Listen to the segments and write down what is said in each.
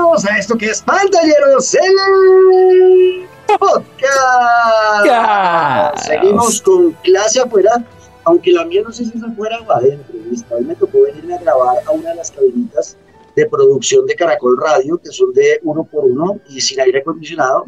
bienvenidos a esto que es Pantalleros el podcast. Seguimos con clase afuera, aunque la mía no sé si es afuera o adentro. Hoy me tocó venirme a grabar a una de las cabinitas de producción de Caracol Radio, que son de uno por uno y sin aire acondicionado.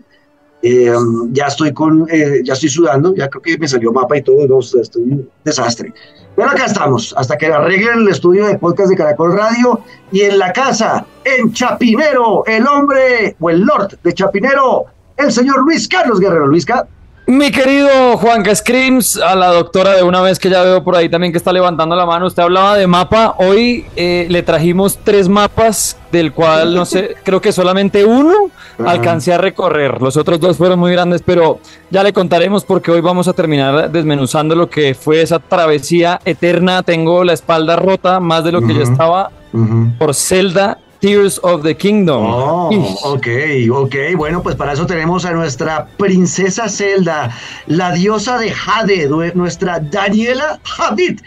Eh, ya estoy con, eh, ya estoy sudando, ya creo que me salió mapa y todo, no, estoy un desastre. Pero acá estamos, hasta que arreglen el estudio de podcast de Caracol Radio y en la casa, en Chapinero, el hombre o el lord de Chapinero, el señor Luis Carlos Guerrero. Luisca. Mi querido Juanca Screams, a la doctora de una vez que ya veo por ahí también que está levantando la mano, usted hablaba de mapa, hoy eh, le trajimos tres mapas, del cual no sé, creo que solamente uno alcancé a recorrer, los otros dos fueron muy grandes, pero ya le contaremos porque hoy vamos a terminar desmenuzando lo que fue esa travesía eterna, tengo la espalda rota más de lo que ya estaba por Zelda Tears of the Kingdom. Oh, ok, ok. Bueno, pues para eso tenemos a nuestra princesa Zelda, la diosa de Jade, nuestra Daniela Hadid.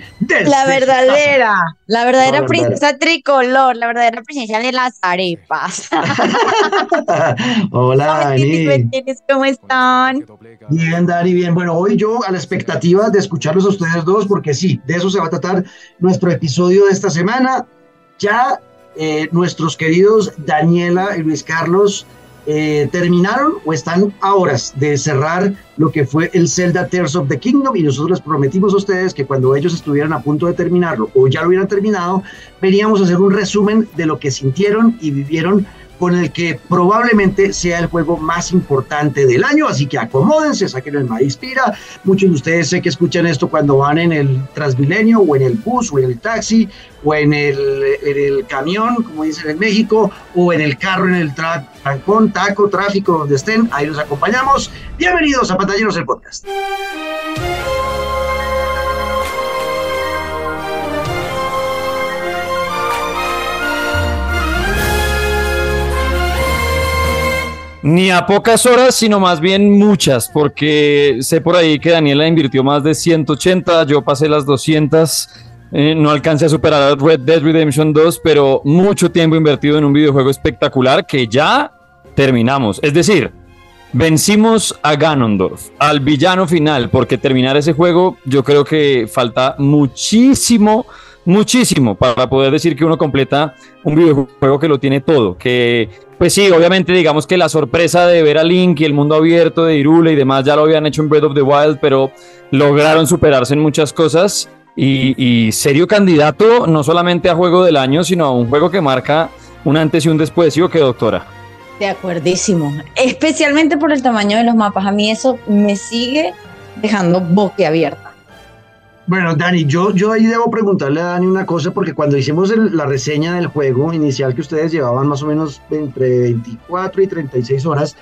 La verdadera, la verdadera princesa tricolor, la verdadera princesa de las arepas. Hola, Dani. ¿Cómo están? Bien, Dani, bien. Bueno, hoy yo a la expectativa de escucharlos a ustedes dos, porque sí, de eso se va a tratar nuestro episodio de esta semana. Ya eh, nuestros queridos Daniela y Luis Carlos eh, terminaron o están a horas de cerrar lo que fue el Zelda Tears of the Kingdom y nosotros les prometimos a ustedes que cuando ellos estuvieran a punto de terminarlo o ya lo hubieran terminado, veníamos a hacer un resumen de lo que sintieron y vivieron con el que probablemente sea el juego más importante del año, así que acomódense, saquen el maíz pira. Muchos de ustedes sé que escuchan esto cuando van en el Transmilenio o en el bus o en el taxi o en el, en el camión, como dicen en México, o en el carro, en el trancón, taco, tráfico, donde estén, ahí los acompañamos. Bienvenidos a Pantalleros el Podcast. Ni a pocas horas, sino más bien muchas, porque sé por ahí que Daniela invirtió más de 180, yo pasé las 200, eh, no alcancé a superar Red Dead Redemption 2, pero mucho tiempo invertido en un videojuego espectacular que ya terminamos. Es decir, vencimos a Ganondorf, al villano final, porque terminar ese juego yo creo que falta muchísimo muchísimo para poder decir que uno completa un videojuego que lo tiene todo, que pues sí, obviamente digamos que la sorpresa de ver a Link y el mundo abierto de Irule y demás ya lo habían hecho en Breath of the Wild, pero lograron superarse en muchas cosas y, serio candidato no solamente a juego del año, sino a un juego que marca un antes y un después, ¿sí o qué, doctora? De acuerdísimo, especialmente por el tamaño de los mapas, a mí eso me sigue dejando boquiabierta. Bueno, Dani, yo, yo ahí debo preguntarle a Dani una cosa, porque cuando hicimos la reseña del juego inicial que ustedes llevaban más o menos entre 24 y 36 horas,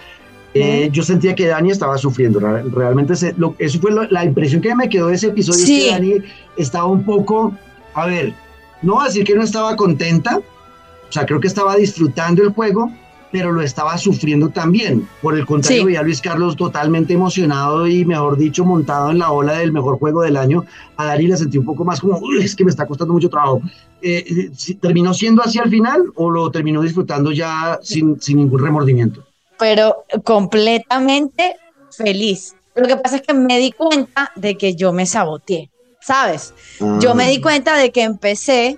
eh, yo sentía que Dani estaba sufriendo. Realmente eso fue la impresión que me quedó de ese episodio, es que Dani estaba un poco, a ver, no voy a decir que no estaba contenta, o sea, creo que estaba disfrutando el juego, pero lo estaba sufriendo también. Por el contrario, sí. a Luis Carlos totalmente emocionado y, mejor dicho, montado en la ola del mejor juego del año. A Dari le sentí un poco más como, es que me está costando mucho trabajo. Eh, eh, ¿Terminó siendo así al final o lo terminó disfrutando ya sin, sin ningún remordimiento? Pero completamente feliz. Lo que pasa es que me di cuenta de que yo me saboteé, ¿sabes? Yo me di ah. cuenta de que empecé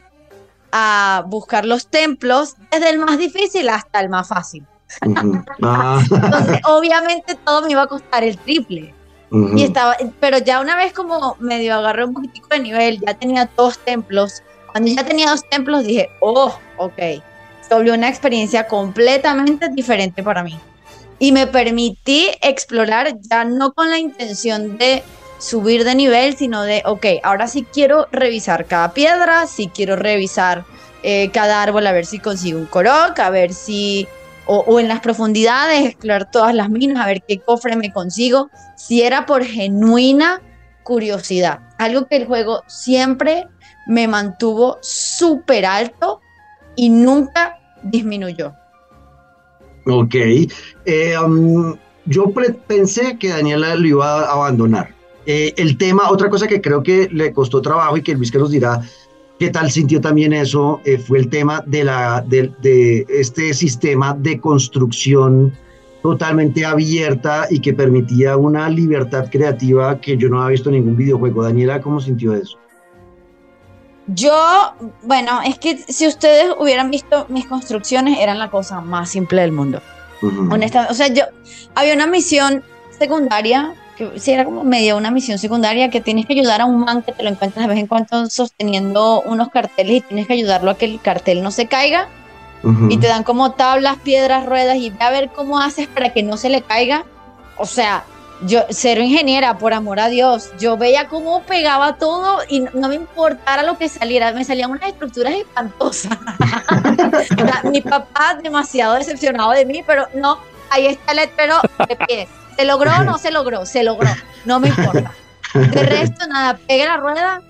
a buscar los templos desde el más difícil hasta el más fácil. Ah. Entonces, obviamente todo me iba a costar el triple. Y estaba, pero ya una vez como medio agarré un poquitico de nivel, ya tenía dos templos. Cuando ya tenía dos templos dije, oh, ok, se volvió una experiencia completamente diferente para mí. Y me permití explorar ya no con la intención de subir de nivel, sino de, ok, ahora sí quiero revisar cada piedra, sí quiero revisar eh, cada árbol a ver si consigo un Korok, a ver si, o, en las profundidades, explorar todas las minas, a ver qué cofre me consigo, si era por genuina curiosidad, algo que el juego siempre me mantuvo súper alto y nunca disminuyó. Ok, eh, um, yo pensé que Daniela lo iba a abandonar eh, el tema, otra cosa que creo que le costó trabajo y que Luis que nos dirá, ¿Qué tal sintió también eso? Eh, fue el tema de, la, de, este sistema de construcción totalmente abierta y que permitía una libertad creativa que yo no había visto en ningún videojuego. Daniela, ¿cómo sintió eso? Yo, bueno, es que si ustedes hubieran visto mis construcciones, eran la cosa más simple del mundo. Honestamente, o sea, yo había una misión secundaria que sí era como media una misión secundaria que tienes que ayudar a un man que te lo encuentras de vez en cuando sosteniendo unos carteles y tienes que ayudarlo a que el cartel no se caiga y te dan como tablas, piedras, ruedas y ve a ver cómo haces para que no se le caiga. O sea, yo cero ingeniera, por amor a Dios. Yo veía cómo pegaba todo y no me importara lo que saliera, me salían unas estructuras espantosas. mi papá demasiado decepcionado de mí, pero no, ahí está el letrero de pie. ¿Se logró o no se logró? Se logró, no me importa. De resto, nada, pegué la rueda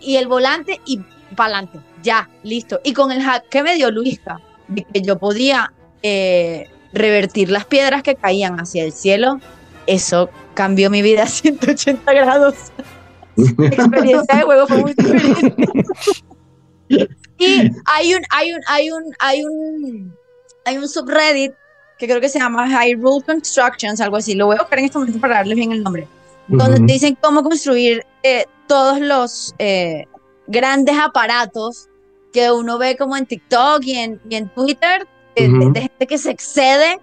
y el volante y para adelante, ya, listo. Y con el hack que me dio Luisca, de que yo podía eh, revertir las piedras que caían hacia el cielo, eso cambió mi vida a 180 grados. Experiencia de juego fue muy diferente. y hay un, hay un, hay un, hay un, hay un subreddit que creo que se llama Hyrule Constructions, algo así. Lo voy a buscar en este momento para darles bien el nombre. Donde te dicen cómo construir eh, todos los eh, grandes aparatos que uno ve como en TikTok y en, y en Twitter, de, gente que se excede.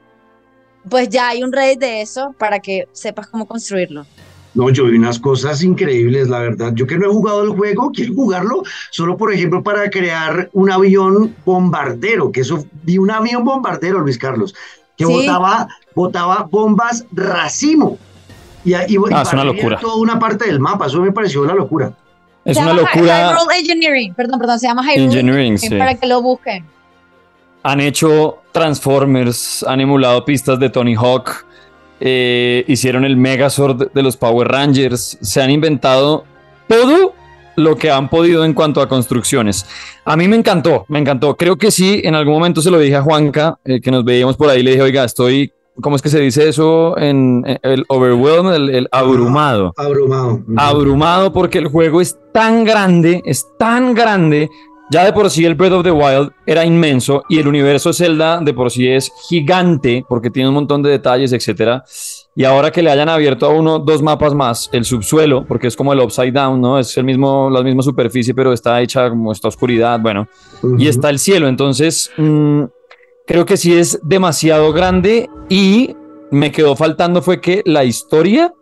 Pues ya hay un Reddit de eso para que sepas cómo construirlo. No, yo vi unas cosas increíbles, la verdad. Yo que no he jugado el juego, quiero jugarlo solo, por ejemplo, para crear un avión bombardero, que eso, vi un avión bombardero, Luis Carlos, que botaba, botaba bombas racimo. Y, y, ah, es una locura. toda una parte del mapa, eso me pareció una locura. Es una locura. Engineering, perdón, perdón, se llama Hyrule Engineering, sí. para que lo busquen. Han hecho Transformers, han emulado pistas de Tony Hawk, eh, hicieron el Megazord de los Power Rangers, se han inventado todo lo que han podido en cuanto a construcciones. A mí me encantó, me encantó. Creo que sí, en algún momento se lo dije a Juanca, eh, que nos veíamos por ahí, le dije, oiga, estoy, ¿cómo es que se dice eso? En, el overwhelmed, el, abrumado. Abrumado. Abrumado porque el juego es tan grande, es tan grande. Ya de por sí el Breath of the Wild era inmenso y el universo Zelda de por sí es gigante porque tiene un montón de detalles, etcétera. Y ahora que le hayan abierto a uno dos mapas más, el subsuelo, porque es como el upside down, ¿no? Es el mismo, la misma superficie, pero está hecha como esta oscuridad, bueno. Y está el cielo, entonces mm, creo que sí es demasiado grande y me quedó faltando fue que la historia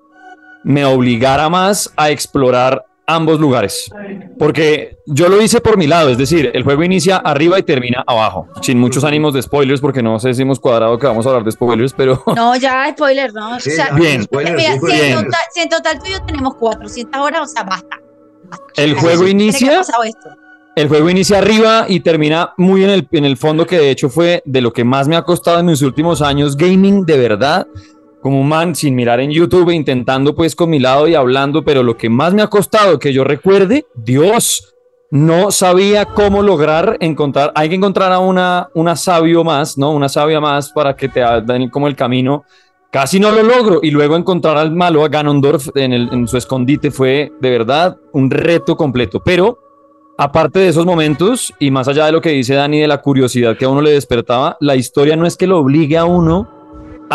me obligara más a explorar ambos lugares. Porque yo lo hice por mi lado, es decir, el juego inicia arriba y termina abajo, sin muchos ánimos de spoilers, porque no sé si hemos cuadrado que vamos a hablar de spoilers, pero... No, ya spoilers, ¿no? bien. si, en total, tú y yo tenemos 400 horas, o sea, basta. El juego inicia... El juego inicia arriba y termina muy en el, en el fondo, que de hecho fue de lo que más me ha costado en mis últimos años gaming, de verdad como un man sin mirar en YouTube, intentando pues con mi lado y hablando, pero lo que más me ha costado que yo recuerde, Dios, no sabía cómo lograr encontrar, hay que encontrar a una, una sabio más, ¿no? Una sabia más para que te den como el camino. Casi no lo logro y luego encontrar al malo, a Ganondorf, en, en su escondite fue de verdad un reto completo. Pero aparte de esos momentos y más allá de lo que dice Dani de la curiosidad que a uno le despertaba, la historia no es que lo obligue a uno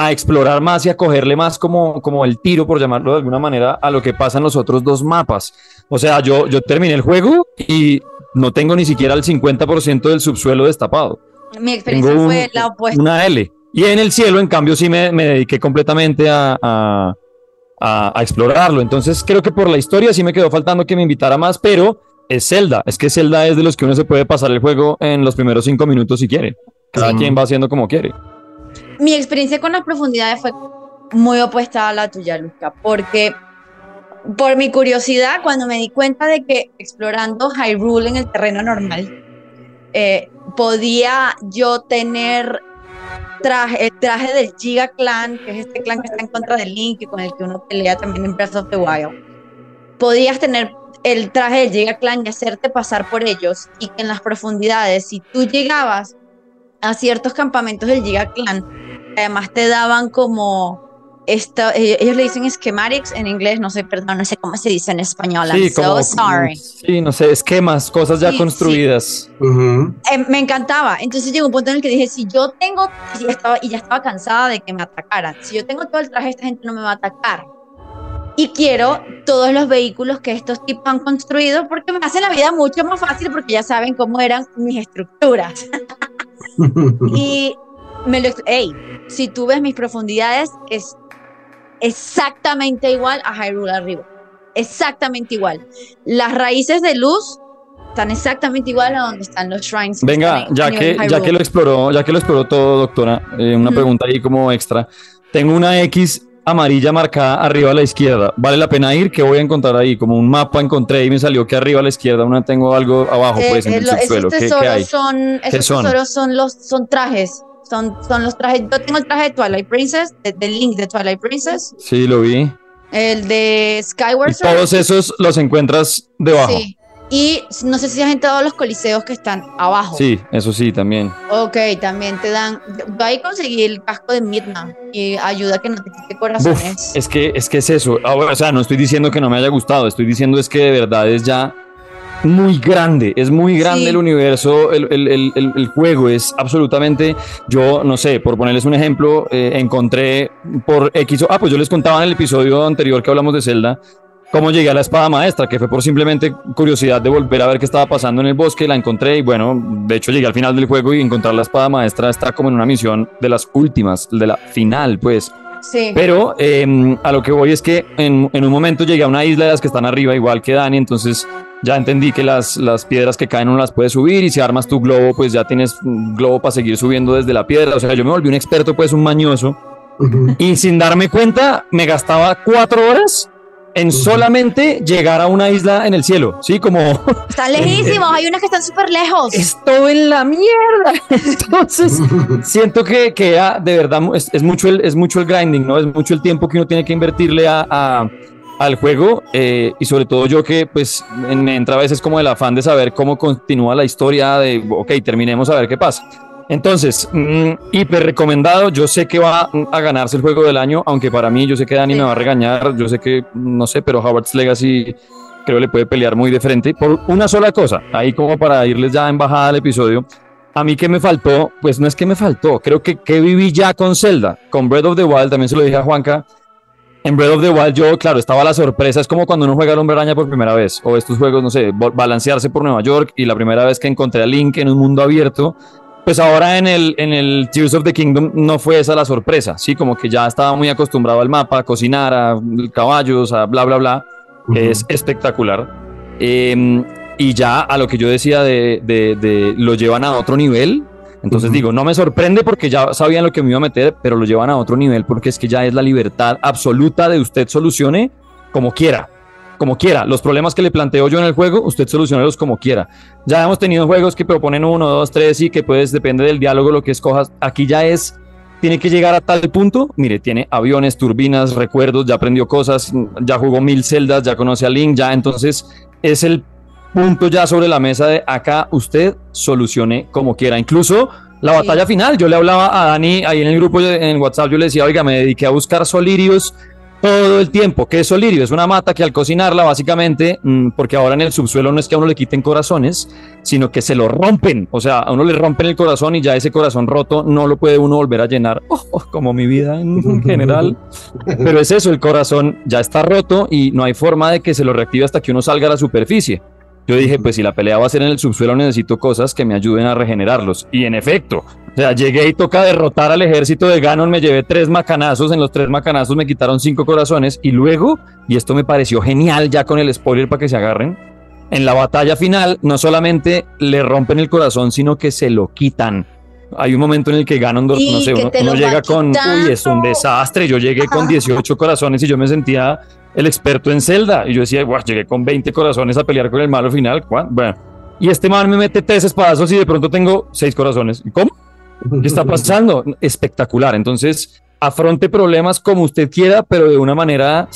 a explorar más y a cogerle más como, como el tiro, por llamarlo de alguna manera, a lo que pasa en los otros dos mapas. O sea, yo, yo terminé el juego y no tengo ni siquiera el 50% del subsuelo destapado. Mi experiencia fue la opuesta. Una L. Y en el cielo, en cambio, sí me, me dediqué completamente a, a, a, explorarlo. Entonces, creo que por la historia sí me quedó faltando que me invitara más, pero es Zelda. Es que Zelda es de los que uno se puede pasar el juego en los primeros cinco minutos si quiere. Cada quien va haciendo como quiere mi experiencia con las profundidades fue muy opuesta a la tuya, Luca, porque por mi curiosidad, cuando me di cuenta de que explorando Hyrule en el terreno normal, eh, podía yo tener el traje del Giga Clan, que es este clan que está en contra del Link y con el que uno pelea también en Breath of the Wild. Podías tener el traje del Giga Clan y hacerte pasar por ellos y que en las profundidades, si tú llegabas a ciertos campamentos del Giga Clan, además te daban como esta, eh, ellos le dicen schematics en inglés, no sé, perdón, no sé cómo se dice en español. Sí, I'm so como- sorry. Sí, no sé, esquemas, cosas ya Sí, construidas. Ujú. Eh, me encantaba. Entonces llegó un punto en el que dije, si yo tengo, y ya, estaba, y ya estaba cansada de que me atacaran, si yo tengo todo el traje, esta gente no me va a atacar. Y quiero todos los vehículos que estos tipos han construido porque me hacen la vida mucho más fácil porque ya saben cómo eran mis estructuras. Y me lo... Ey, si tú ves mis profundidades, es exactamente igual a Hyrule arriba. Exactamente igual. Las raíces de luz están exactamente igual a donde están los shrines. que Venga, en- ya que, ya que lo exploró, ya que lo exploró todo, doctora, eh, una Ujú. pregunta ahí como extra. Tengo una X amarilla marcada arriba a la izquierda. ¿Vale la pena ir? ¿Qué voy a encontrar ahí? Como un mapa encontré y me salió que arriba a la izquierda una tengo algo abajo, Eh, pues en eh, el lo- subsuelo. esos ¿Qué, qué tesoros hay? son, esos son? tesoros son los son trajes. Son, son los trajes. Yo tengo el traje de Twilight Princess, de, de Link de Twilight Princess, Sí, lo vi. el de Skyward Sword. todos esos los encuentras debajo. Sí, Sí. Y no sé si has entrado a los coliseos que están abajo. eso sí, también. Ok, también te dan. Yo ahí conseguí el casco de Midna y ayuda a que no te quite corazones. Uf, es que es que es eso. Ah, bueno, o sea, no estoy diciendo que no me haya gustado, estoy diciendo es que de verdad es ya muy grande, es muy grande Sí. el universo, el, el- el- el- juego es absolutamente, yo no sé, por ponerles un ejemplo, eh, encontré por X, ah, pues yo les contaba en el episodio anterior que hablamos de Zelda, cómo llegué a la espada maestra, que fue por simplemente curiosidad de volver a ver qué estaba pasando en el bosque, la encontré y bueno, de hecho llegué al final del juego y encontrar la espada maestra está como en una misión de las últimas, de la final, pues. Sí. Pero eh, a lo que voy es que en, en un momento llegué a una isla de las que están arriba, igual que Dani, entonces ya entendí que las, las piedras que caen uno las puedes subir y si armas tu globo, pues ya tienes un globo para seguir subiendo desde la piedra. O sea, yo me volví un experto, pues un mañoso. Ujú. Y sin darme cuenta, me gastaba cuatro horas en solamente llegar a una isla en el cielo, ¿sí? Como Están lejísimos, hay unas que están súper lejos. estoy en la mierda. Entonces, siento que, que ya, de verdad es, es mucho el, es mucho el grinding, ¿no? Es mucho el tiempo que uno tiene que invertirle a, a- al juego eh, y sobre todo yo que pues me entra a veces como el afán de saber cómo continúa la historia de, ok, terminemos a ver qué pasa. Entonces, mm, hiper recomendado, yo sé que va a ganarse el juego del año, aunque para mí yo sé que Dani Sí. me va a regañar, yo sé que, no sé, pero Howard's Legacy creo le puede pelear muy de frente por una sola cosa, ahí como para irles ya en bajada al episodio. A mí que me faltó, pues no es que me faltó, creo que, que viví ya con Zelda, con Breath of the Wild, también se lo dije a Juanca. En Breath of the Wild yo, claro, estaba la sorpresa, es como cuando uno juega al Hombre Araña por primera vez, o estos juegos, no sé, balancearse por Nueva York y la primera vez que encontré a Link en un mundo abierto, pues ahora en el, en el Tears of the Kingdom no fue esa la sorpresa, sí, como que ya estaba muy acostumbrado al mapa, a cocinar, a caballos, a bla, bla, bla, es espectacular. Eh, y ya a lo que yo decía de, de- de lo llevan a otro nivel. Entonces digo, no me sorprende porque ya sabían lo que me iba a meter, pero lo llevan a otro nivel porque es que ya es la libertad absoluta de usted solucione como quiera. Como quiera. Los problemas que le planteo yo en el juego, usted solucionalos como quiera. Ya hemos tenido juegos que proponen uno, dos, tres y que pues depende del diálogo lo que escojas. Aquí ya es tiene que llegar a tal punto. Mire, tiene aviones, turbinas, recuerdos, ya aprendió cosas, ya jugó mil celdas, ya conoce a Link, ya entonces es el punto ya sobre la mesa de acá usted solucione como quiera. Incluso la Sí. batalla final, yo le hablaba a Dani ahí en el grupo en WhatsApp, yo le decía, oiga, me dediqué a buscar solirios todo el tiempo. ¿Qué es solirio? Es una mata que al cocinarla, básicamente, mm, porque ahora en el subsuelo no es que a uno le quiten corazones, sino que se lo rompen. O sea, a uno le rompen el corazón y ya ese corazón roto no lo puede uno volver a llenar, Oh, oh, como mi vida en general. Pero es eso, el corazón ya está roto y no hay forma de que se lo reactive hasta que uno salga a la superficie. Yo dije, pues si la pelea va a ser en el subsuelo, necesito cosas que me ayuden a regenerarlos. Y en efecto, o sea, llegué y toca derrotar al ejército de Ganon, me llevé tres macanazos, en los tres macanazos me quitaron cinco corazones y luego, y esto me pareció genial ya con el spoiler para que se agarren, en la batalla final no solamente le rompen el corazón, sino que se lo quitan. Hay un momento en el que Ganondorf, Y no sé, uno, llega con, uy, es un desastre. Yo llegué con 18 corazones y yo me sentía el experto en Zelda. Y yo decía, guau, llegué con 20 corazones a pelear con el malo final. ¿cuán? Bueno, y este man me mete tres espadazos y de pronto tengo seis corazones. ¿Y ¿Cómo? ¿Qué está pasando? Espectacular. Entonces, afronte problemas como usted quiera, pero de una manera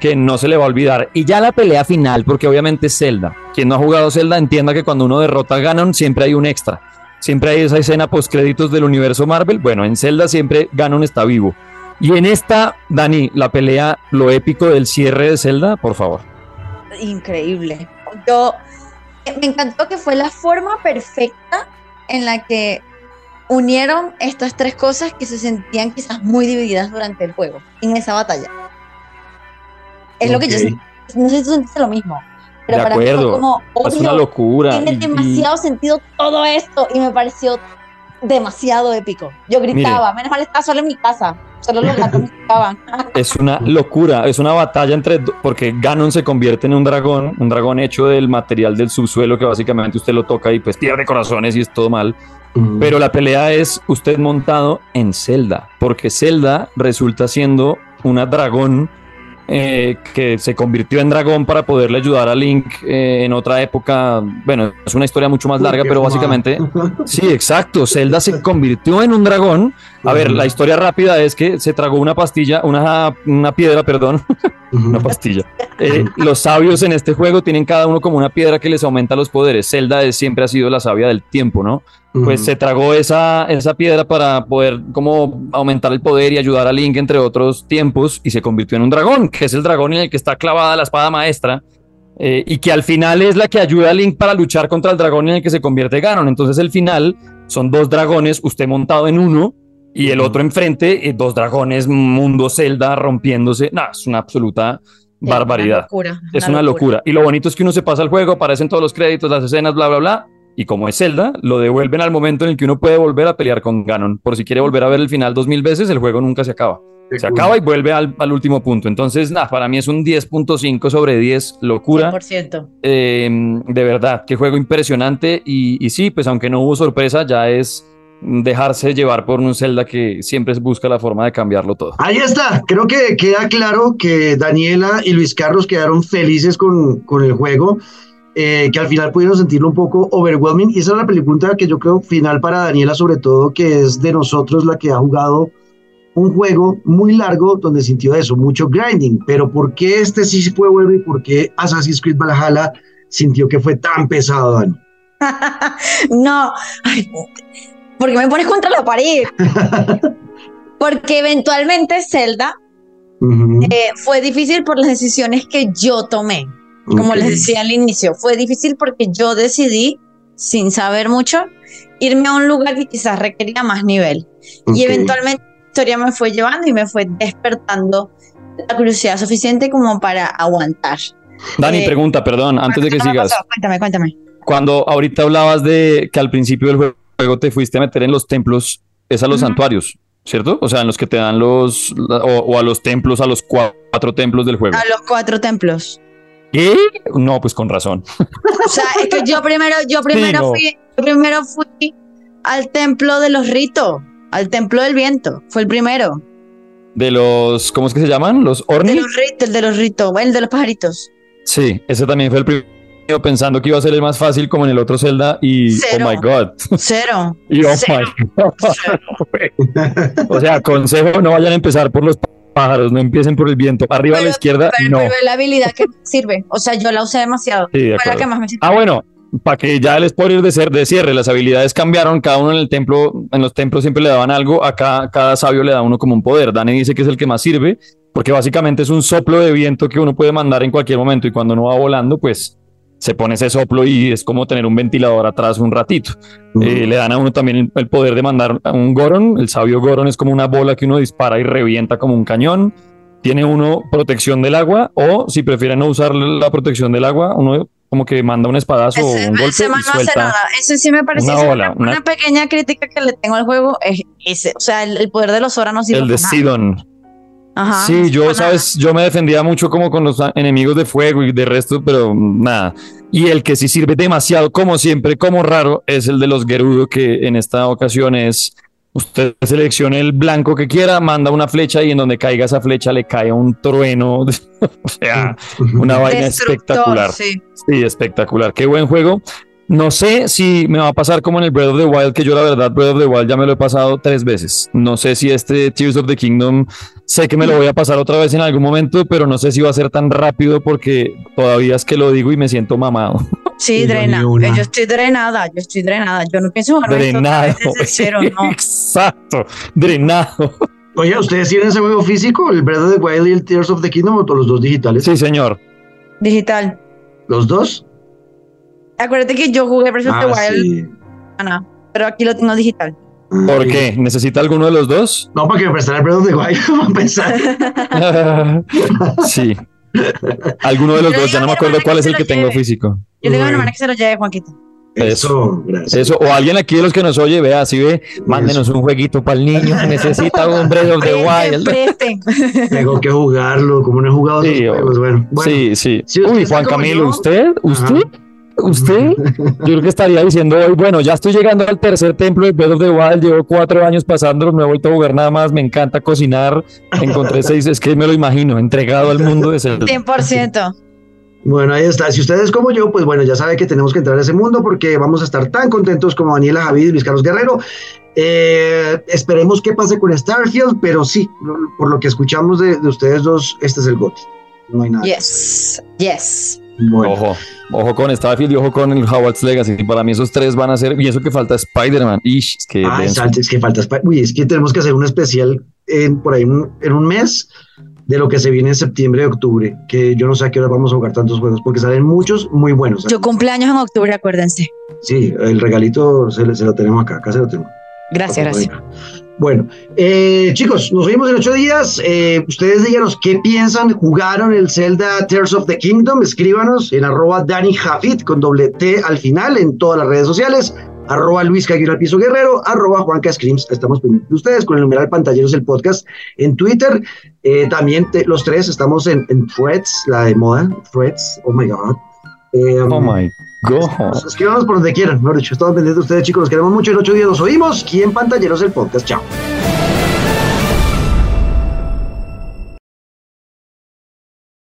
que no se le va a olvidar. Y ya la pelea final, porque obviamente es Zelda. Quien no ha jugado Zelda entienda que cuando uno derrota a Ganon siempre hay un extra. Siempre hay esa escena post créditos del universo Marvel. Bueno, en Zelda siempre Ganon está vivo. Y en esta, Dani, la pelea, lo épico del cierre de Zelda, por favor. Increíble. Yo me encantó que fue la forma perfecta en la que unieron estas tres cosas que se sentían quizás muy divididas durante el juego, en esa batalla. Es lo que yo no sé si tú sentiste lo mismo, pero de para acuerdo. mí fue como es una locura. Tiene y, demasiado y... sentido todo esto y me pareció demasiado épico. Yo gritaba, Mire, menos mal estaba solo en mi casa, solo los gatos me gritaban. Es una locura, es una batalla entre porque Ganon se convierte en un dragón, un dragón hecho del material del subsuelo que básicamente usted lo toca y pues pierde corazones y es todo mal. Mm. Pero la pelea es usted montado en Zelda, porque Zelda resulta siendo una dragón eh, que se convirtió en dragón para poderle ayudar a Link eh, en otra época. Bueno, es una historia mucho más larga, Uy, pero básicamente. Sí, exacto. Zelda se convirtió en un dragón. A ver, la historia rápida es que se tragó una pastilla, una, una piedra, perdón. una pastilla. Eh, los sabios en este juego tienen cada uno como una piedra que les aumenta los poderes. Zelda es, siempre ha sido la sabia del tiempo, ¿no? Pues se tragó esa, esa piedra para poder como aumentar el poder y ayudar a Link entre otros tiempos y se convirtió en un dragón, que es el dragón en el que está clavada la espada maestra eh, y que al final es la que ayuda a Link para luchar contra el dragón en el que se convierte Ganon. Entonces el final son dos dragones, usted montado en uno y el otro enfrente, eh, dos dragones, mundo Zelda rompiéndose. No, es una absoluta barbaridad. Una locura, es una locura. locura. Y lo bonito es que uno se pasa el juego, aparecen todos los créditos, las escenas, bla, bla, bla. Y como es Zelda, lo devuelven al momento en el que uno puede volver a pelear con Ganon. Por si quiere volver a ver el final dos mil veces, el juego nunca se acaba. Qué se cool. acaba y vuelve al, al, último punto. Entonces, nada, para mí es un 10.5 sobre 10, locura. 100%. Eh, de verdad, qué juego impresionante. Y, y sí, pues aunque no hubo sorpresa, ya es dejarse llevar por un Zelda que siempre busca la forma de cambiarlo todo. Ahí está, creo que queda claro que Daniela y Luis Carlos quedaron felices con, con el juego. Eh, que al final pudieron sentirlo un poco overwhelming. Y esa es la pregunta que yo creo final para Daniela, sobre todo, que es de nosotros la que ha jugado un juego muy largo donde sintió eso, mucho grinding. Pero ¿por qué este sí fue bueno y por qué Assassin's Creed Valhalla sintió que fue tan pesado, Dani? no, ay, porque me pones contra la pared. porque eventualmente Zelda uh -huh. eh, fue difícil por las decisiones que yo tomé. Como okay. les decía al inicio, fue difícil porque yo decidí, sin saber mucho, irme a un lugar que quizás requería más nivel. Okay. Y eventualmente la historia me fue llevando y me fue despertando la curiosidad suficiente como para aguantar. Dani, eh, pregunta, perdón, antes de que sigas. Pasó? Cuéntame, cuéntame. Cuando ahorita hablabas de que al principio del juego te fuiste a meter en los templos, es a los uh -huh. santuarios, ¿cierto? O sea, en los que te dan los, o, o, a los templos, a los cuatro templos del juego. A los cuatro templos. ¿Qué? No, pues con razón. O sea, es que yo primero, yo primero, sí, no. fui, yo primero fui al templo de los ritos, al templo del viento, fue el primero. De los, ¿cómo es que se llaman? Los Orni. De los ritos, el de los ritos, el de los pajaritos. Sí, ese también fue el primero pensando que iba a ser el más fácil como en el otro Zelda y Cero. oh my god. Cero. y oh Cero. my god. o sea, consejo, no vayan a empezar por los pájaros, no empiecen por el viento. Arriba pero, a la izquierda, pero, no. Pero la habilidad que sirve. O sea, yo la usé demasiado. Sí, de Fue la que más me sirvió. Ah, bueno, para que ya el spoiler de ser de cierre, las habilidades cambiaron, cada uno en el templo, en los templos siempre le daban algo, acá cada sabio le da uno como un poder. Dani dice que es el que más sirve, porque básicamente es un soplo de viento que uno puede mandar en cualquier momento y cuando uno va volando, pues se pone ese soplo y es como tener un ventilador atrás un ratito. Uh -huh. eh, le dan a uno también el, poder de mandar a un Goron, el sabio Goron es como una bola que uno dispara y revienta como un cañón. Tiene uno protección del agua o si prefiere no usar la protección del agua, uno como que manda un espadazo ese, o un golpe ese y no suelta hace nada. Ese sí me parece una, ola, una, una, pequeña crítica que le tengo al juego es ese, o sea, el, el poder de los Zora no sirve El de Sidon. Ajá, sí, yo, sabes, yo me defendía mucho como con los enemigos de fuego y de resto, pero nada. Y el que sí sirve demasiado, como siempre, como raro, es el de los Gerudo, que en esta ocasión es, usted seleccione el blanco que quiera, manda una flecha y en donde caiga esa flecha le cae un trueno, o sea, una vaina espectacular. Sí. sí, espectacular. Qué buen juego. No sé si me va a pasar como en el Breath of the Wild, que yo la verdad Breath of the Wild ya me lo he pasado tres veces. No sé si este Tears of the Kingdom, sé que me lo voy a pasar otra vez en algún momento, pero no sé si va a ser tan rápido porque todavía es que lo digo y me siento mamado. Sí, drena. Yo estoy drenada, yo estoy drenada. Yo no pienso jugar Drenado. Desde cero, no. Exacto, drenado. Oye, ¿ustedes tienen ese juego físico, el Breath of the Wild y el Tears of the Kingdom o todos los dos digitales? Sí, señor. Digital. ¿Los dos? Acuérdate que yo jugué Breath of the Ah, Wild, sí. Ana, pero aquí lo tengo digital. ¿Por Ay. qué? ¿Necesita alguno de los dos? No, para que me prestara el Breath of the Wild, vamos a pensar. sí. Alguno de los Yo dos, ya no me acuerdo cuál es el que tengo lleve. físico. Yo le digo a mi hermana que se lo lleve, Juanquito. Eso, gracias. Eso, o alguien aquí de los que nos oye, vea, si ve, mándenos un jueguito para el niño necesita un Breath of the Wild. Tengo que jugarlo, como no he jugado Sí, juegos, bueno. bueno. Sí, sí. Si Uy, Juan Camilo, yo- ¿usted? ¿Usted? Ajá. ¿Usted? Yo creo que estaría diciendo hoy, bueno, ya estoy llegando al tercer templo de Breath of the Wild, llevo cuatro años pasándolo, no he vuelto a jugar nada más, me encanta cocinar, encontré seis, es que me lo imagino, entregado al mundo de Zelda. 100%. Bueno, ahí está. Si ustedes como yo, pues bueno, ya sabe que tenemos que entrar a ese mundo porque vamos a estar tan contentos como Daniela Javid y Luis Carlos Guerrero. Eh, esperemos que pase con Starfield, pero sí, por lo que escuchamos de, de ustedes dos, este es el GOTY. No hay nada. Yes, yes. Bueno, Ojo, ojo con Starfield y ojo con el Hogwarts Legacy. Para mí esos tres van a ser, y eso que falta Spider-Man. Ish, es que ah, exacto, es que falta. Uy, es que tenemos que hacer un especial en, por ahí un- en un mes de lo que se viene en septiembre y octubre, que yo no sé a qué hora vamos a jugar tantos juegos, porque salen muchos muy buenos. Yo cumpleaños en octubre, acuérdense. Sí, el regalito se, le- se lo tenemos acá, acá se lo tenemos. Gracias, gracias. Bueno, eh, chicos, nos vemos en ocho días. Eh, ustedes díganos qué piensan. ¿Jugaron el Zelda Tears of the Kingdom? Escríbanos en arroba Dani Jafit con doble T al final en todas las redes sociales. Arroba Luis Caguero al Piso Guerrero, arroba Juanca Screams. Estamos pendientes de ustedes con el numeral pantalleros el podcast en Twitter. Eh, también te- los tres estamos en, en Threads, la de moda. Threads, oh my god. Eh, Oh my god. Escríbanos por donde quieran. Mejor dicho, estamos pendientes de ustedes, chicos. Los queremos mucho. En ocho días nos oímos. Aquí en Pantalleros el podcast. Chao.